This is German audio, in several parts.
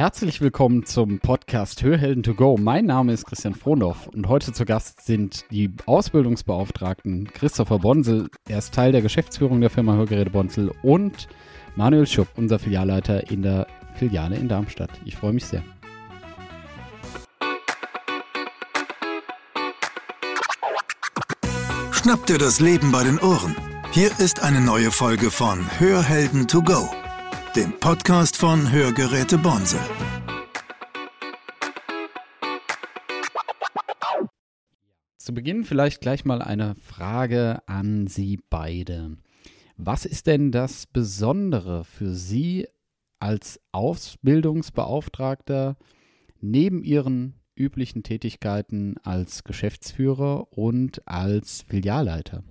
Herzlich willkommen zum Podcast Hörhelden to go. Mein Name ist Christian Frohndorf und heute zu Gast sind die Ausbildungsbeauftragten Christopher Bonsel, er ist Teil der Geschäftsführung der Firma Hörgeräte Bonsel und Manuel Schupp, unser Filialleiter in der Filiale in Darmstadt. Ich freue mich sehr. Schnapp dir das Leben bei den Ohren. Hier ist eine neue Folge von Hörhelden to go, dem Podcast von Hörgeräte Bonsel. Zu Beginn vielleicht gleich mal eine Frage an Sie beide. Was ist denn das Besondere für Sie als Ausbildungsbeauftragter neben Ihren üblichen Tätigkeiten als Geschäftsführer und als Filialleiter?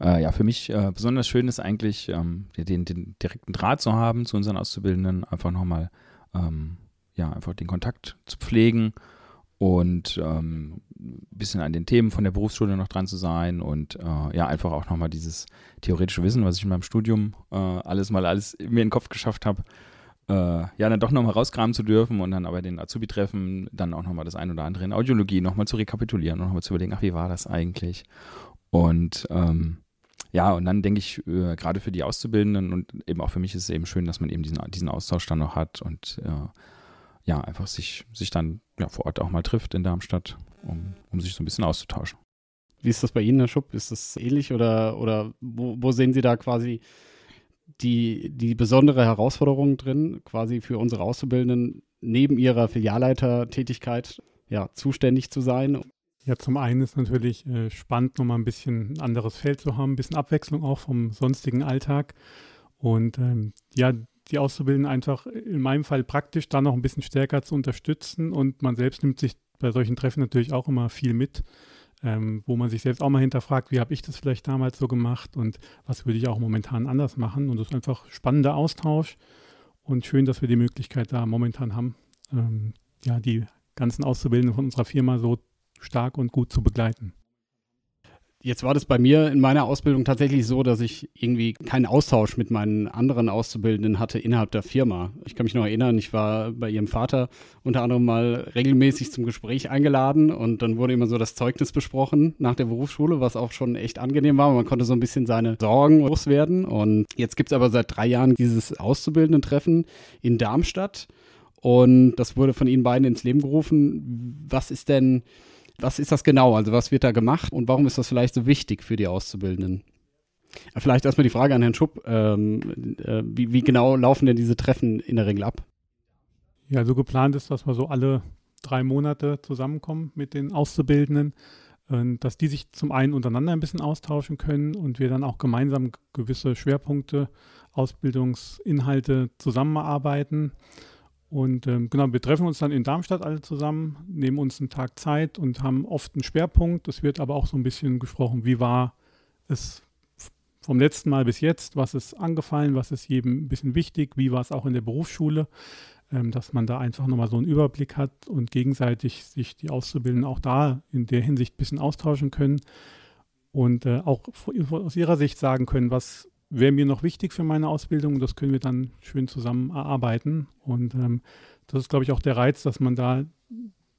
Äh, ja, für mich äh, besonders schön ist eigentlich, ähm, den, den, direkten Draht zu haben zu unseren Auszubildenden, einfach nochmal, ähm, ja, einfach den Kontakt zu pflegen und ähm, ein bisschen an den Themen von der Berufsschule noch dran zu sein und äh, ja, einfach auch nochmal dieses theoretische Wissen, was ich in meinem Studium äh, alles mal alles mir in den Kopf geschafft habe, äh, ja, dann doch nochmal rauskramen zu dürfen und dann aber den Azubi-Treffen dann auch nochmal das ein oder andere in Audiologie nochmal zu rekapitulieren und nochmal zu überlegen, ach, wie war das eigentlich? Und ähm, ja, und dann denke ich, äh, gerade für die Auszubildenden und eben auch für mich ist es eben schön, dass man eben diesen, diesen Austausch dann noch hat und äh, ja, einfach sich, sich dann ja, vor Ort auch mal trifft in Darmstadt, um, um sich so ein bisschen auszutauschen. Wie ist das bei Ihnen, Herr Schupp? Ist das ähnlich oder, oder wo, wo sehen Sie da quasi die, die besondere Herausforderung drin, quasi für unsere Auszubildenden neben ihrer Filialleitertätigkeit ja, zuständig zu sein? Ja, zum einen ist natürlich äh, spannend, nochmal ein bisschen ein anderes Feld zu haben, ein bisschen Abwechslung auch vom sonstigen Alltag. Und ähm, ja, die Auszubildenden einfach in meinem Fall praktisch da noch ein bisschen stärker zu unterstützen. Und man selbst nimmt sich bei solchen Treffen natürlich auch immer viel mit ähm, wo man sich selbst auch mal hinterfragt, wie habe ich das vielleicht damals so gemacht und was würde ich auch momentan anders machen. Und das ist einfach spannender Austausch und schön, dass wir die Möglichkeit da momentan haben, ähm, ja, die ganzen Auszubildenden von unserer Firma so stark und gut zu begleiten. Jetzt war das bei mir in meiner Ausbildung tatsächlich so, dass ich irgendwie keinen Austausch mit meinen anderen Auszubildenden hatte innerhalb der Firma. Ich kann mich noch erinnern, ich war bei ihrem Vater unter anderem mal regelmäßig zum Gespräch eingeladen und dann wurde immer so das Zeugnis besprochen nach der Berufsschule, was auch schon echt angenehm war. Man konnte so ein bisschen seine Sorgen loswerden. Und jetzt gibt es aber seit drei Jahren dieses Auszubildenden-Treffen in Darmstadt. Und das wurde von Ihnen beiden ins Leben gerufen. Was ist denn was ist das genau? Also was wird da gemacht und warum ist das vielleicht so wichtig für die Auszubildenden? Vielleicht erstmal die Frage an Herrn Schupp. Ähm, äh, wie, wie, genau laufen denn diese Treffen in der Regel ab? Ja, so geplant ist, dass wir so alle drei Monate zusammenkommen mit den Auszubildenden, äh, dass die sich zum einen untereinander ein bisschen austauschen können und wir dann auch gemeinsam gewisse Schwerpunkte, Ausbildungsinhalte zusammenarbeiten. Und ähm, genau, wir treffen uns dann in Darmstadt alle zusammen, nehmen uns einen Tag Zeit und haben oft einen Schwerpunkt. Es wird aber auch so ein bisschen gesprochen, wie war es vom letzten Mal bis jetzt, was ist angefallen, was ist jedem ein bisschen wichtig, wie war es auch in der Berufsschule, ähm, dass man da einfach nochmal so einen Überblick hat und gegenseitig sich die Auszubildenden auch da in der Hinsicht ein bisschen austauschen können und äh, auch aus ihrer Sicht sagen können, was wäre mir noch wichtig für meine Ausbildung. Das können wir dann schön zusammen erarbeiten. Und ähm, das ist, glaube ich, auch der Reiz, dass man da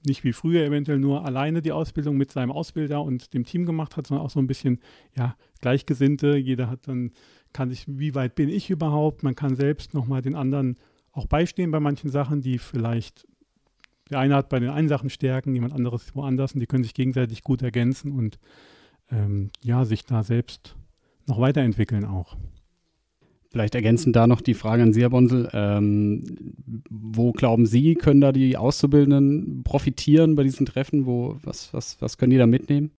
nicht wie früher eventuell nur alleine die Ausbildung mit seinem Ausbilder und dem Team gemacht hat, sondern auch so ein bisschen, ja, Gleichgesinnte. Jeder hat dann, kann sich, wie weit bin ich überhaupt? Man kann selbst nochmal den anderen auch beistehen bei manchen Sachen, die vielleicht, der eine hat bei den einen Sachen Stärken, jemand anderes woanders und die können sich gegenseitig gut ergänzen und ähm, ja, sich da selbst noch weiterentwickeln auch. Vielleicht ergänzend da noch die Frage an Sie, Herr Bonsel. Ähm, wo glauben Sie, können da die Auszubildenden profitieren bei diesen Treffen? Wo, was, was, was können die da mitnehmen?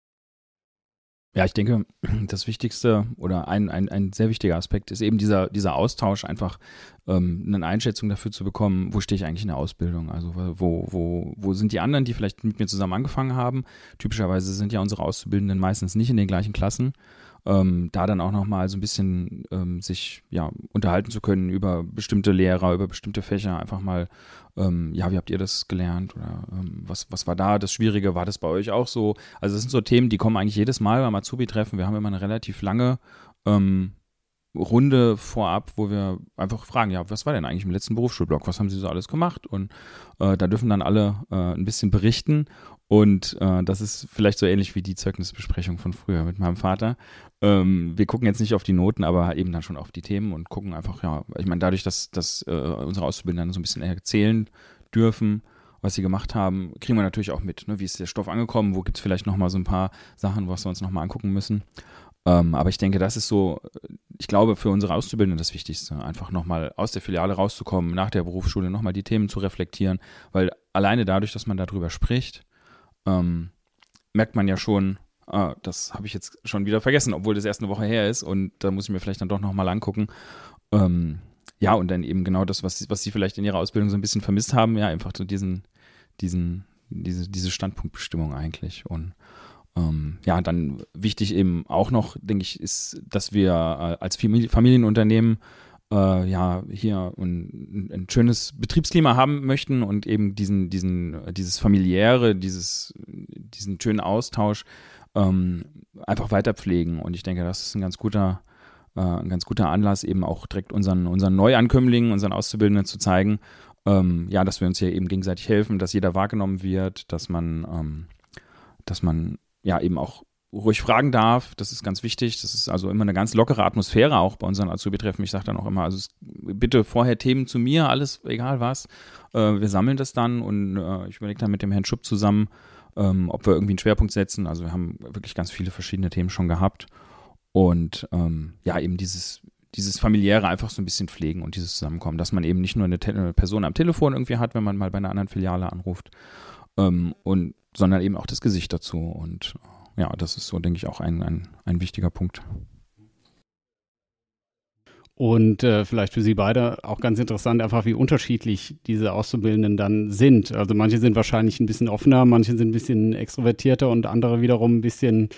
Ja, ich denke, das Wichtigste oder ein, ein, ein sehr wichtiger Aspekt ist eben dieser, dieser Austausch, einfach ähm, eine Einschätzung dafür zu bekommen, wo stehe ich eigentlich in der Ausbildung? Also wo, wo, wo sind die anderen, die vielleicht mit mir zusammen angefangen haben? Typischerweise sind ja unsere Auszubildenden meistens nicht in den gleichen Klassen ähm, da dann auch nochmal so ein bisschen ähm, sich ja unterhalten zu können über bestimmte Lehrer, über bestimmte Fächer, einfach mal, ähm, ja, wie habt ihr das gelernt oder ähm, was, was war da das Schwierige, war das bei euch auch so? Also das sind so Themen, die kommen eigentlich jedes Mal beim Azubi-Treffen. Wir haben immer eine relativ lange ähm, Runde vorab, wo wir einfach fragen, ja, was war denn eigentlich im letzten Berufsschulblock? Was haben Sie so alles gemacht? Und äh, da dürfen dann alle äh, ein bisschen berichten. Und äh, das ist vielleicht so ähnlich wie die Zeugnisbesprechung von früher mit meinem Vater. Ähm, wir gucken jetzt nicht auf die Noten, aber eben dann schon auf die Themen und gucken einfach, ja, ich meine, dadurch, dass, dass äh, unsere Auszubildenden so ein bisschen erzählen dürfen, was sie gemacht haben, kriegen wir natürlich auch mit, ne? wie ist der Stoff angekommen, wo gibt es vielleicht nochmal so ein paar Sachen, was wir uns nochmal angucken müssen. Ähm, aber ich denke, das ist so, ich glaube, für unsere Auszubildenden das Wichtigste, einfach nochmal aus der Filiale rauszukommen, nach der Berufsschule nochmal die Themen zu reflektieren, weil alleine dadurch, dass man darüber spricht, ähm, merkt man ja schon, ah, das habe ich jetzt schon wieder vergessen, obwohl das erst eine Woche her ist und da muss ich mir vielleicht dann doch nochmal angucken. Ähm, ja, und dann eben genau das, was, was sie vielleicht in ihrer Ausbildung so ein bisschen vermisst haben, ja, einfach so diesen, diesen, diese, diese Standpunktbestimmung eigentlich. Und ähm, ja, dann wichtig eben auch noch, denke ich, ist, dass wir äh, als Familienunternehmen äh, ja hier ein, ein, schönes Betriebsklima haben möchten und eben diesen, diesen, dieses familiäre, dieses, diesen schönen Austausch ähm, einfach weiter pflegen. Und ich denke, das ist ein ganz guter, äh, ein ganz guter Anlass, eben auch direkt unseren, unseren Neuankömmlingen, unseren Auszubildenden zu zeigen, ähm, ja, dass wir uns hier eben gegenseitig helfen, dass jeder wahrgenommen wird, dass man, ähm, dass man ja eben auch ruhig fragen darf. Das ist ganz wichtig. Das ist also immer eine ganz lockere Atmosphäre auch bei unseren Azubi-Treffen. Ich sage dann auch immer, also bitte vorher Themen zu mir, alles, egal was. Äh, wir sammeln das dann und äh, ich überlege dann mit dem Herrn Schupp zusammen, ähm, ob wir irgendwie einen Schwerpunkt setzen. Also wir haben wirklich ganz viele verschiedene Themen schon gehabt. Und ähm, ja, eben dieses, dieses familiäre einfach so ein bisschen pflegen und dieses Zusammenkommen, dass man eben nicht nur eine, eine Person am Telefon irgendwie hat, wenn man mal bei einer anderen Filiale anruft, ähm, und, sondern eben auch das Gesicht dazu. Und ja, das ist so, denke ich, auch ein, ein, ein wichtiger Punkt. Und äh, vielleicht für Sie beide auch ganz interessant, einfach wie unterschiedlich diese Auszubildenden dann sind. Also manche sind wahrscheinlich ein bisschen offener, manche sind ein bisschen extrovertierter und andere wiederum ein bisschen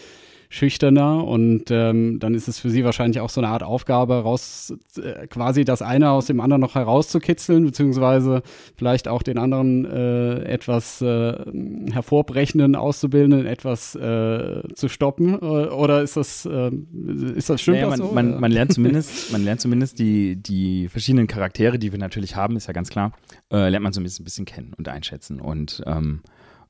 schüchterner und ähm, dann ist es für sie wahrscheinlich auch so eine Art Aufgabe, raus äh, quasi das eine aus dem anderen noch herauszukitzeln, beziehungsweise vielleicht auch den anderen äh, etwas äh, hervorbrechenden Auszubildenden etwas äh, zu stoppen. Äh, oder ist das, äh, ist das stimmt naja, man, so? Man, man, lernt zumindest, man lernt zumindest die, die verschiedenen Charaktere, die wir natürlich haben, ist ja ganz klar, lernt man so ein bisschen, ein bisschen kennen und einschätzen. Und ähm,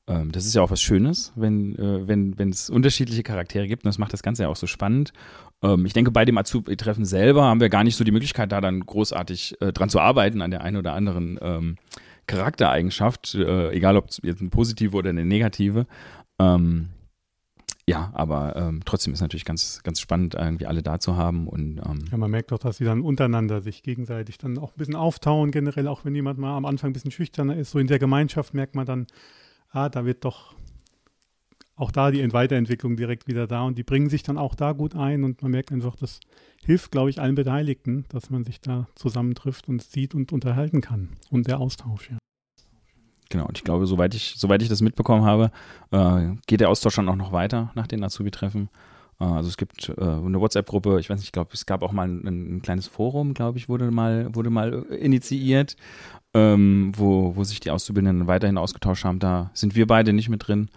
ähm, das ist ja auch was Schönes, wenn, äh, wenn, es unterschiedliche Charaktere gibt und das macht das Ganze ja auch so spannend. Ähm, ich denke, bei dem Azubi-Treffen selber haben wir gar nicht so die Möglichkeit, da dann großartig äh, dran zu arbeiten, an der einen oder anderen ähm, Charaktereigenschaft, äh, egal ob jetzt eine positive oder eine negative. Ähm, ja, aber ähm, trotzdem ist natürlich ganz, ganz spannend, irgendwie alle da zu haben. Und, ähm ja, man merkt doch, dass sie dann untereinander sich gegenseitig dann auch ein bisschen auftauen, generell, auch wenn jemand mal am Anfang ein bisschen schüchterner ist. So in der Gemeinschaft merkt man dann, ah, da wird doch auch da die Weiterentwicklung direkt wieder da und die bringen sich dann auch da gut ein und man merkt einfach, das hilft, glaube ich, allen Beteiligten, dass man sich da zusammentrifft und sieht und unterhalten kann und der Austausch, ja. Genau, und ich glaube, soweit ich, soweit ich das mitbekommen habe, äh, geht der Austausch dann auch noch weiter nach den Azubi-Treffen. Äh, also es gibt äh, eine WhatsApp-Gruppe, ich weiß nicht, ich glaube, es gab auch mal ein, ein kleines Forum, glaube ich, wurde mal, wurde mal initiiert, ähm, wo, wo sich die Auszubildenden weiterhin ausgetauscht haben. Da sind wir beide nicht mit drin.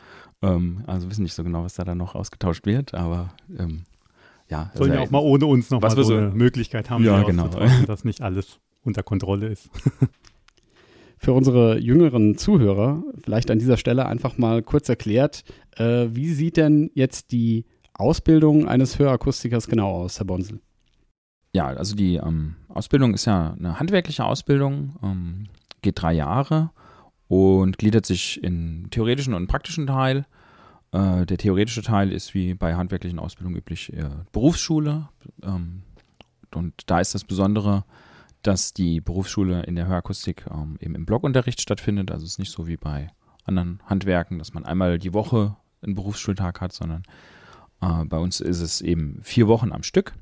Ähm, also wissen nicht so genau, was da dann noch ausgetauscht wird, aber ähm, ja. Sollen also, ja auch mal ohne uns noch mal so, eine Möglichkeit haben, ja, genau. dass nicht alles unter Kontrolle ist. Für unsere jüngeren Zuhörer vielleicht an dieser Stelle einfach mal kurz erklärt, äh, wie sieht denn jetzt die Ausbildung eines Hörakustikers genau aus, Herr Bonsel? Ja, also die ähm, Ausbildung ist ja eine handwerkliche Ausbildung, ähm, geht drei Jahre und gliedert sich in theoretischen und praktischen Teil. Äh, der theoretische Teil ist wie bei handwerklichen Ausbildungen üblich äh, Berufsschule. Ähm, und da ist das Besondere, dass die Berufsschule in der Hörakustik ähm, eben im Blockunterricht stattfindet. Also es ist nicht so wie bei anderen Handwerken, dass man einmal die Woche einen Berufsschultag hat, sondern äh, bei uns ist es eben vier Wochen am Stück.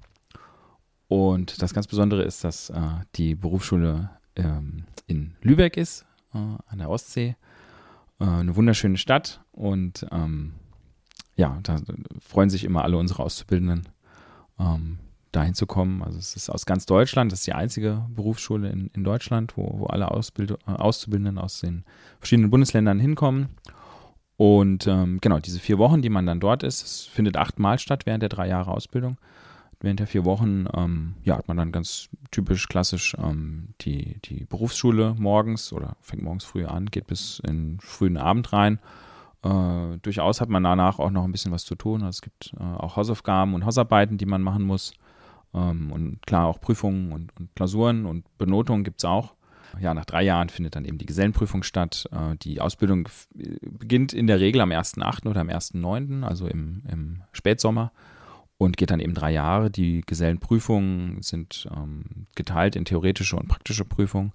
Und das ganz Besondere ist, dass äh, die Berufsschule ähm, in Lübeck ist, äh, an der Ostsee. Äh, eine wunderschöne Stadt. Und ähm, ja, da freuen sich immer alle unsere Auszubildenden, ähm, dahin zu kommen. Also es ist aus ganz Deutschland, das ist die einzige Berufsschule in, in Deutschland, wo, wo alle Ausbild Auszubildenden aus den verschiedenen Bundesländern hinkommen. Und ähm, genau, diese vier Wochen, die man dann dort ist, es findet achtmal statt während der drei Jahre Ausbildung. Während der vier Wochen ähm, ja, hat man dann ganz typisch klassisch ähm, die, die Berufsschule morgens oder fängt morgens früh an, geht bis in frühen Abend rein. Äh, durchaus hat man danach auch noch ein bisschen was zu tun. Also es gibt äh, auch Hausaufgaben und Hausarbeiten, die man machen muss. Ähm, und klar auch Prüfungen und, und Klausuren und Benotungen gibt es auch. Ja, nach drei Jahren findet dann eben die Gesellenprüfung statt. Äh, die Ausbildung beginnt in der Regel am 1.8. oder am 1.9., also im, im Spätsommer und geht dann eben drei Jahre. Die Gesellenprüfungen sind ähm, geteilt in theoretische und praktische Prüfung.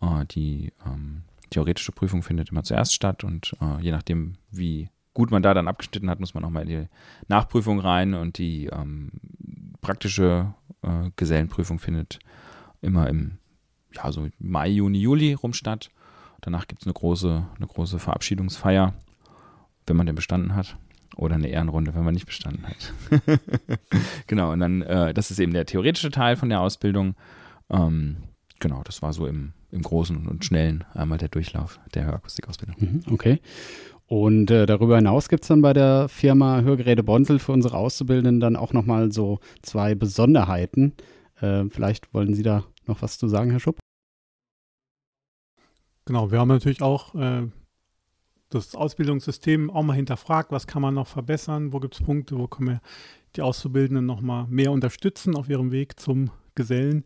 Äh, die ähm, theoretische Prüfung findet immer zuerst statt und äh, je nachdem, wie gut man da dann abgeschnitten hat, muss man nochmal in die Nachprüfung rein und die ähm, praktische äh, Gesellenprüfung findet immer im ja, so Mai, Juni, Juli rum statt. Danach gibt es eine große, eine große Verabschiedungsfeier, wenn man den bestanden hat. Oder eine Ehrenrunde, wenn man nicht bestanden hat. genau, und dann, äh, das ist eben der theoretische Teil von der Ausbildung. Ähm, genau, das war so im, im Großen und Schnellen einmal der Durchlauf der Hörakustikausbildung. Mhm, okay. Und äh, darüber hinaus gibt es dann bei der Firma Hörgeräte Bonsel für unsere Auszubildenden dann auch nochmal so zwei Besonderheiten. Äh, vielleicht wollen Sie da noch was zu sagen, Herr Schupp? Genau, wir haben natürlich auch äh, das Ausbildungssystem auch mal hinterfragt, was kann man noch verbessern, wo gibt es Punkte, wo können wir die Auszubildenden noch mal mehr unterstützen auf ihrem Weg zum Gesellen.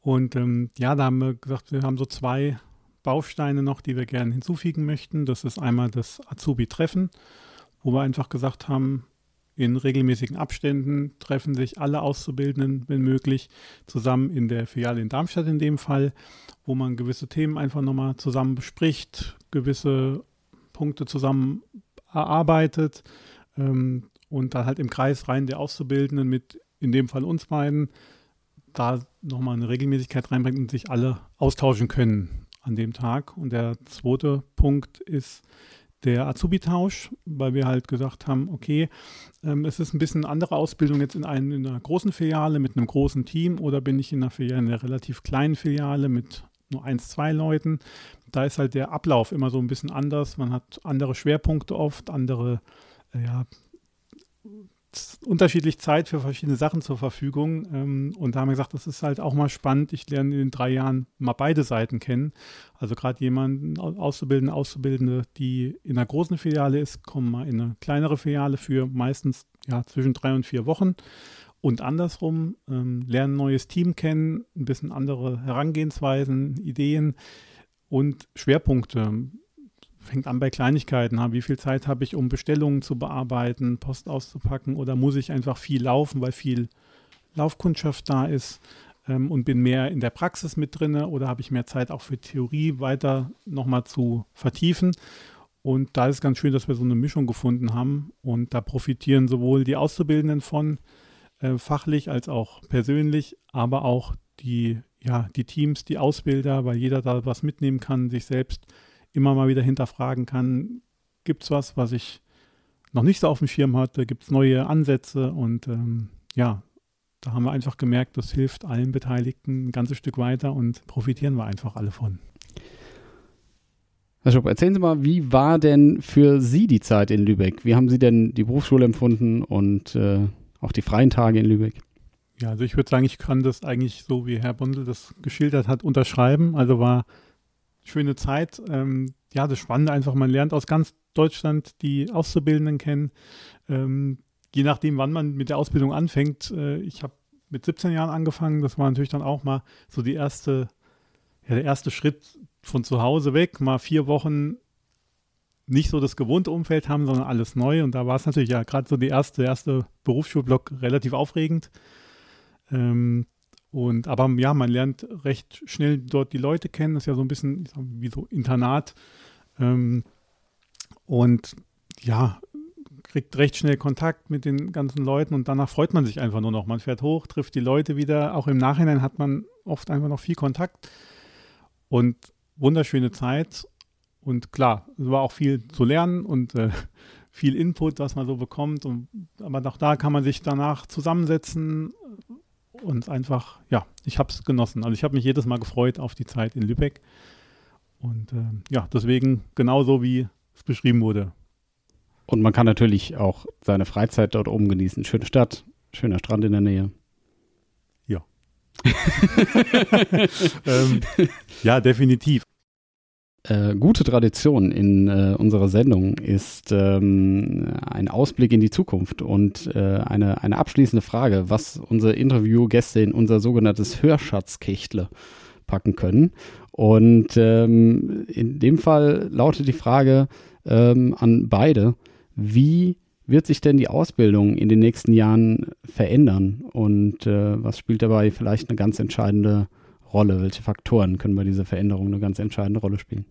Und ähm, ja, da haben wir gesagt, wir haben so zwei Bausteine noch, die wir gerne hinzufügen möchten. Das ist einmal das Azubi-Treffen, wo wir einfach gesagt haben, in regelmäßigen Abständen treffen sich alle Auszubildenden, wenn möglich, zusammen in der Filiale in Darmstadt in dem Fall, wo man gewisse Themen einfach nochmal zusammen bespricht, gewisse Punkte zusammen erarbeitet ähm, und dann halt im Kreis rein der Auszubildenden mit, in dem Fall uns beiden, da nochmal eine Regelmäßigkeit reinbringt und sich alle austauschen können an dem Tag. Und der zweite Punkt ist der Azubi-Tausch, weil wir halt gesagt haben, okay, ähm, es ist ein bisschen eine andere Ausbildung jetzt in, einem, in einer großen Filiale mit einem großen Team oder bin ich in einer Filiale, in einer relativ kleinen Filiale mit nur eins, zwei Leuten da ist halt der Ablauf immer so ein bisschen anders. Man hat andere Schwerpunkte oft, andere, äh, ja, unterschiedlich Zeit für verschiedene Sachen zur Verfügung. Ähm, und da haben wir gesagt, das ist halt auch mal spannend. Ich lerne in den drei Jahren mal beide Seiten kennen. Also gerade jemanden Auszubildende, Auszubildende, die in einer großen Filiale ist, kommen mal in eine kleinere Filiale für meistens ja, zwischen drei und vier Wochen. Und andersrum, ähm, lernen ein neues Team kennen, ein bisschen andere Herangehensweisen, Ideen und Schwerpunkte. Fängt an bei Kleinigkeiten. Wie viel Zeit habe ich, um Bestellungen zu bearbeiten, Post auszupacken oder muss ich einfach viel laufen, weil viel Laufkundschaft da ist ähm, und bin mehr in der Praxis mit drin oder habe ich mehr Zeit auch für Theorie weiter nochmal zu vertiefen. Und da ist ganz schön, dass wir so eine Mischung gefunden haben und da profitieren sowohl die Auszubildenden von, äh, fachlich als auch persönlich, aber auch die ja, die Teams, die Ausbilder, weil jeder da was mitnehmen kann, sich selbst immer mal wieder hinterfragen kann, gibt es was, was ich noch nicht so auf dem Schirm hatte, gibt es neue Ansätze und ähm, ja, da haben wir einfach gemerkt, das hilft allen Beteiligten ein ganzes Stück weiter und profitieren wir einfach alle von. Herr Schupp, erzählen Sie mal, wie war denn für Sie die Zeit in Lübeck? Wie haben Sie denn die Berufsschule empfunden und äh, auch die freien Tage in Lübeck? Ja, also ich würde sagen, ich kann das eigentlich so, wie Herr Bundel das geschildert hat, unterschreiben. Also war schöne Zeit. Ähm, ja, das Spannende einfach, man lernt aus ganz Deutschland die Auszubildenden kennen. Ähm, je nachdem, wann man mit der Ausbildung anfängt. Äh, ich habe mit 17 Jahren angefangen. Das war natürlich dann auch mal so die erste, ja, der erste Schritt von zu Hause weg, mal vier Wochen nicht so das gewohnte Umfeld haben, sondern alles neu. Und da war es natürlich ja gerade so die erste, erste Berufsschulblock relativ aufregend. Ähm, und aber ja, man lernt recht schnell dort die Leute kennen. Das ist ja so ein bisschen wie so Internat. Ähm, und ja, kriegt recht schnell Kontakt mit den ganzen Leuten und danach freut man sich einfach nur noch. Man fährt hoch, trifft die Leute wieder. Auch im Nachhinein hat man oft einfach noch viel Kontakt und wunderschöne Zeit. Und klar, es war auch viel zu lernen und äh, viel Input, was man so bekommt. Und, aber auch da kann man sich danach zusammensetzen, und einfach, ja, ich habe es genossen. Also ich habe mich jedes Mal gefreut auf die Zeit in Lübeck. Und äh, ja, deswegen genauso wie es beschrieben wurde. Und man kann natürlich auch seine Freizeit dort oben genießen. Schöne Stadt, schöner Strand in der Nähe. ähm, ja, definitiv. Äh, gute Tradition in äh, unserer Sendung ist ähm, ein Ausblick in die Zukunft und äh, eine, eine abschließende Frage, was unsere Interviewgäste in unser sogenanntes Hörschatzkechtle packen können. Und ähm, in dem Fall lautet die Frage ähm, an beide, wie wird sich denn die Ausbildung in den nächsten Jahren verändern und äh, was spielt dabei vielleicht eine ganz entscheidende Rolle? Rolle? Welche Faktoren können bei dieser Veränderung eine ganz entscheidende Rolle spielen?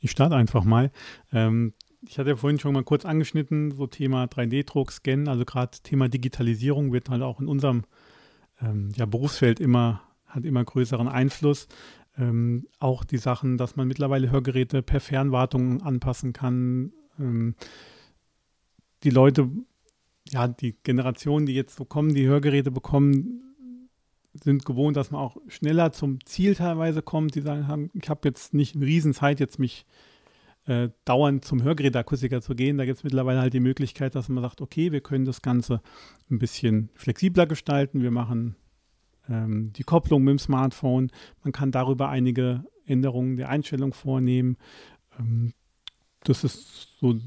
Ich starte einfach mal. Ähm, ich hatte ja vorhin schon mal kurz angeschnitten, so Thema 3D-Druck, Scan, also gerade Thema Digitalisierung wird halt auch in unserem ähm, ja, Berufsfeld immer, hat immer größeren Einfluss. Ähm, auch die Sachen, dass man mittlerweile Hörgeräte per Fernwartung anpassen kann. Ähm, die Leute, ja, die Generationen, die jetzt so kommen, die Hörgeräte bekommen, sind gewohnt, dass man auch schneller zum Ziel teilweise kommt. Die sagen, ich habe jetzt nicht eine Riesenzeit, jetzt mich äh, dauernd zum Hörgerätakustiker zu gehen. Da gibt es mittlerweile halt die Möglichkeit, dass man sagt, okay, wir können das Ganze ein bisschen flexibler gestalten. Wir machen ähm, die Kopplung mit dem Smartphone. Man kann darüber einige Änderungen der Einstellung vornehmen. Ähm, das ist so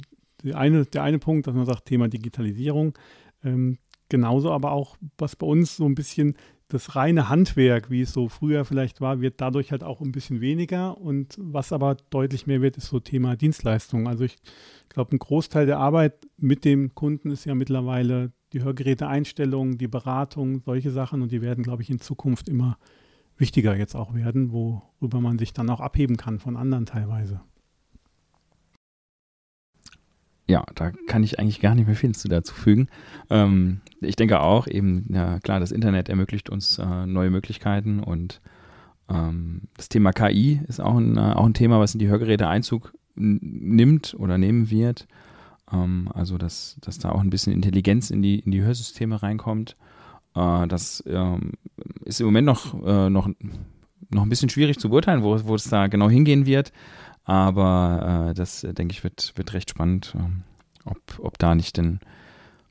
eine, der eine Punkt, dass man sagt, Thema Digitalisierung. Ähm, genauso aber auch, was bei uns so ein bisschen das reine Handwerk, wie es so früher vielleicht war, wird dadurch halt auch ein bisschen weniger. Und was aber deutlich mehr wird, ist so Thema Dienstleistung. Also ich glaube, ein Großteil der Arbeit mit dem Kunden ist ja mittlerweile die Hörgeräteeinstellung, die Beratung, solche Sachen. Und die werden, glaube ich, in Zukunft immer wichtiger jetzt auch werden, worüber man sich dann auch abheben kann von anderen teilweise ja, da kann ich eigentlich gar nicht mehr viel zu dazu fügen. Ähm, ich denke auch eben, ja klar, das Internet ermöglicht uns äh, neue Möglichkeiten und ähm, das Thema KI ist auch ein, äh, auch ein Thema, was in die Hörgeräte Einzug nimmt oder nehmen wird. Ähm, also, dass, dass da auch ein bisschen Intelligenz in die, in die Hörsysteme reinkommt. Äh, das ähm, ist im Moment noch, äh, noch, noch ein bisschen schwierig zu beurteilen, wo es da genau hingehen wird. Aber äh, das, äh, denke ich, wird, wird recht spannend, ähm, ob, ob da nicht denn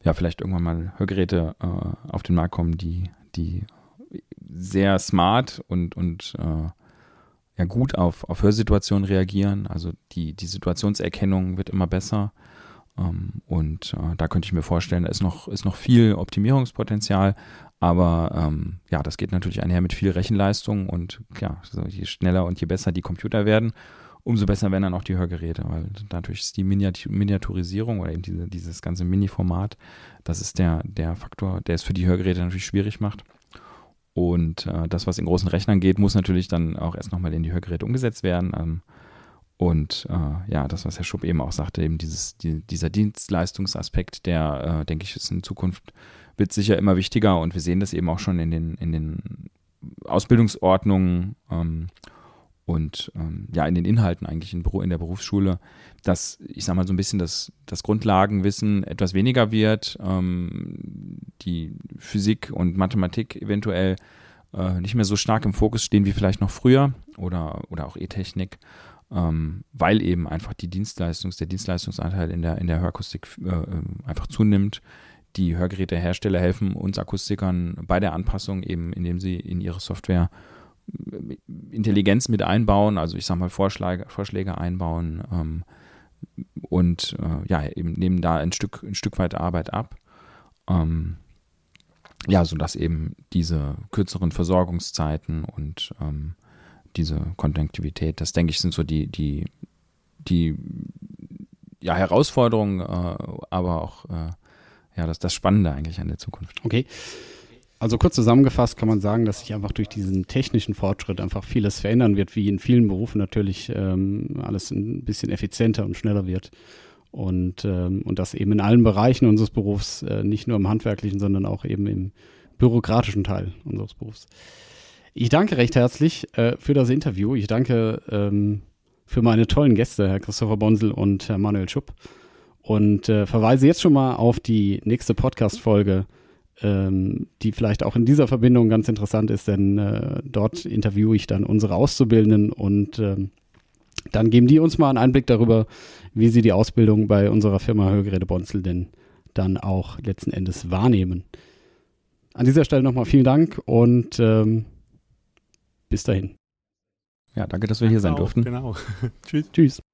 ja vielleicht irgendwann mal Hörgeräte äh, auf den Markt kommen, die, die sehr smart und, und äh, ja gut auf, auf Hörsituationen reagieren. Also die, die Situationserkennung wird immer besser. Ähm, und äh, da könnte ich mir vorstellen, da ist noch, ist noch viel Optimierungspotenzial. Aber ähm, ja, das geht natürlich einher mit viel Rechenleistung und ja, so je schneller und je besser die Computer werden, umso besser werden dann auch die Hörgeräte, weil dadurch ist die Miniaturisierung oder eben diese, dieses ganze Mini-Format, das ist der, der Faktor, der es für die Hörgeräte natürlich schwierig macht. Und äh, das, was in großen Rechnern geht, muss natürlich dann auch erst nochmal in die Hörgeräte umgesetzt werden. Ähm, und äh, ja, das, was Herr Schupp eben auch sagte, eben dieses, die, dieser Dienstleistungsaspekt, der, äh, denke ich, ist in Zukunft, wird sicher immer wichtiger und wir sehen das eben auch schon in den, in den Ausbildungsordnungen ähm, und ähm, ja, in den Inhalten eigentlich in, der Berufsschule, dass ich sage mal so ein bisschen das, das Grundlagenwissen etwas weniger wird, ähm, die Physik und Mathematik eventuell äh, nicht mehr so stark im Fokus stehen wie vielleicht noch früher oder, oder auch E-Technik, ähm, weil eben einfach die Dienstleistungs-, der Dienstleistungsanteil in der, in der Hörakustik äh, ähm, einfach zunimmt. Die Hörgerätehersteller helfen uns Akustikern bei der Anpassung eben, indem sie in ihre Software Intelligenz mit einbauen, also ich sag mal Vorschläge, Vorschläge einbauen ähm, und äh, ja, eben nehmen da ein Stück, ein Stück weit Arbeit ab. Ähm, ja, sodass eben diese kürzeren Versorgungszeiten und ähm, diese Konjunktivität, das denke ich, sind so die, die, die ja, Herausforderungen, äh, aber auch äh, ja, das, das Spannende eigentlich an der Zukunft. Okay. Also kurz zusammengefasst kann man sagen, dass sich einfach durch diesen technischen Fortschritt einfach vieles verändern wird, wie in vielen Berufen natürlich ähm, alles ein bisschen effizienter und schneller wird. Und, ähm, und das eben in allen Bereichen unseres Berufs, äh, nicht nur im handwerklichen, sondern auch eben im bürokratischen Teil unseres Berufs. Ich danke recht herzlich äh, für das Interview. Ich danke ähm, für meine tollen Gäste, Herr Christopher Bonsel und Herr Manuel Schupp. Und äh, verweise jetzt schon mal auf die nächste Podcast-Folge ähm, die vielleicht auch in dieser Verbindung ganz interessant ist, denn äh, dort interviewe ich dann unsere Auszubildenden und ähm, dann geben die uns mal einen Einblick darüber, wie sie die Ausbildung bei unserer Firma Hörgeräte Bonzel denn dann auch letzten Endes wahrnehmen. an dieser Stelle nochmal vielen Dank und ähm, bis dahin. Ja, danke, dass wir hier sein durften. Genau. Tschüss. Tschüss.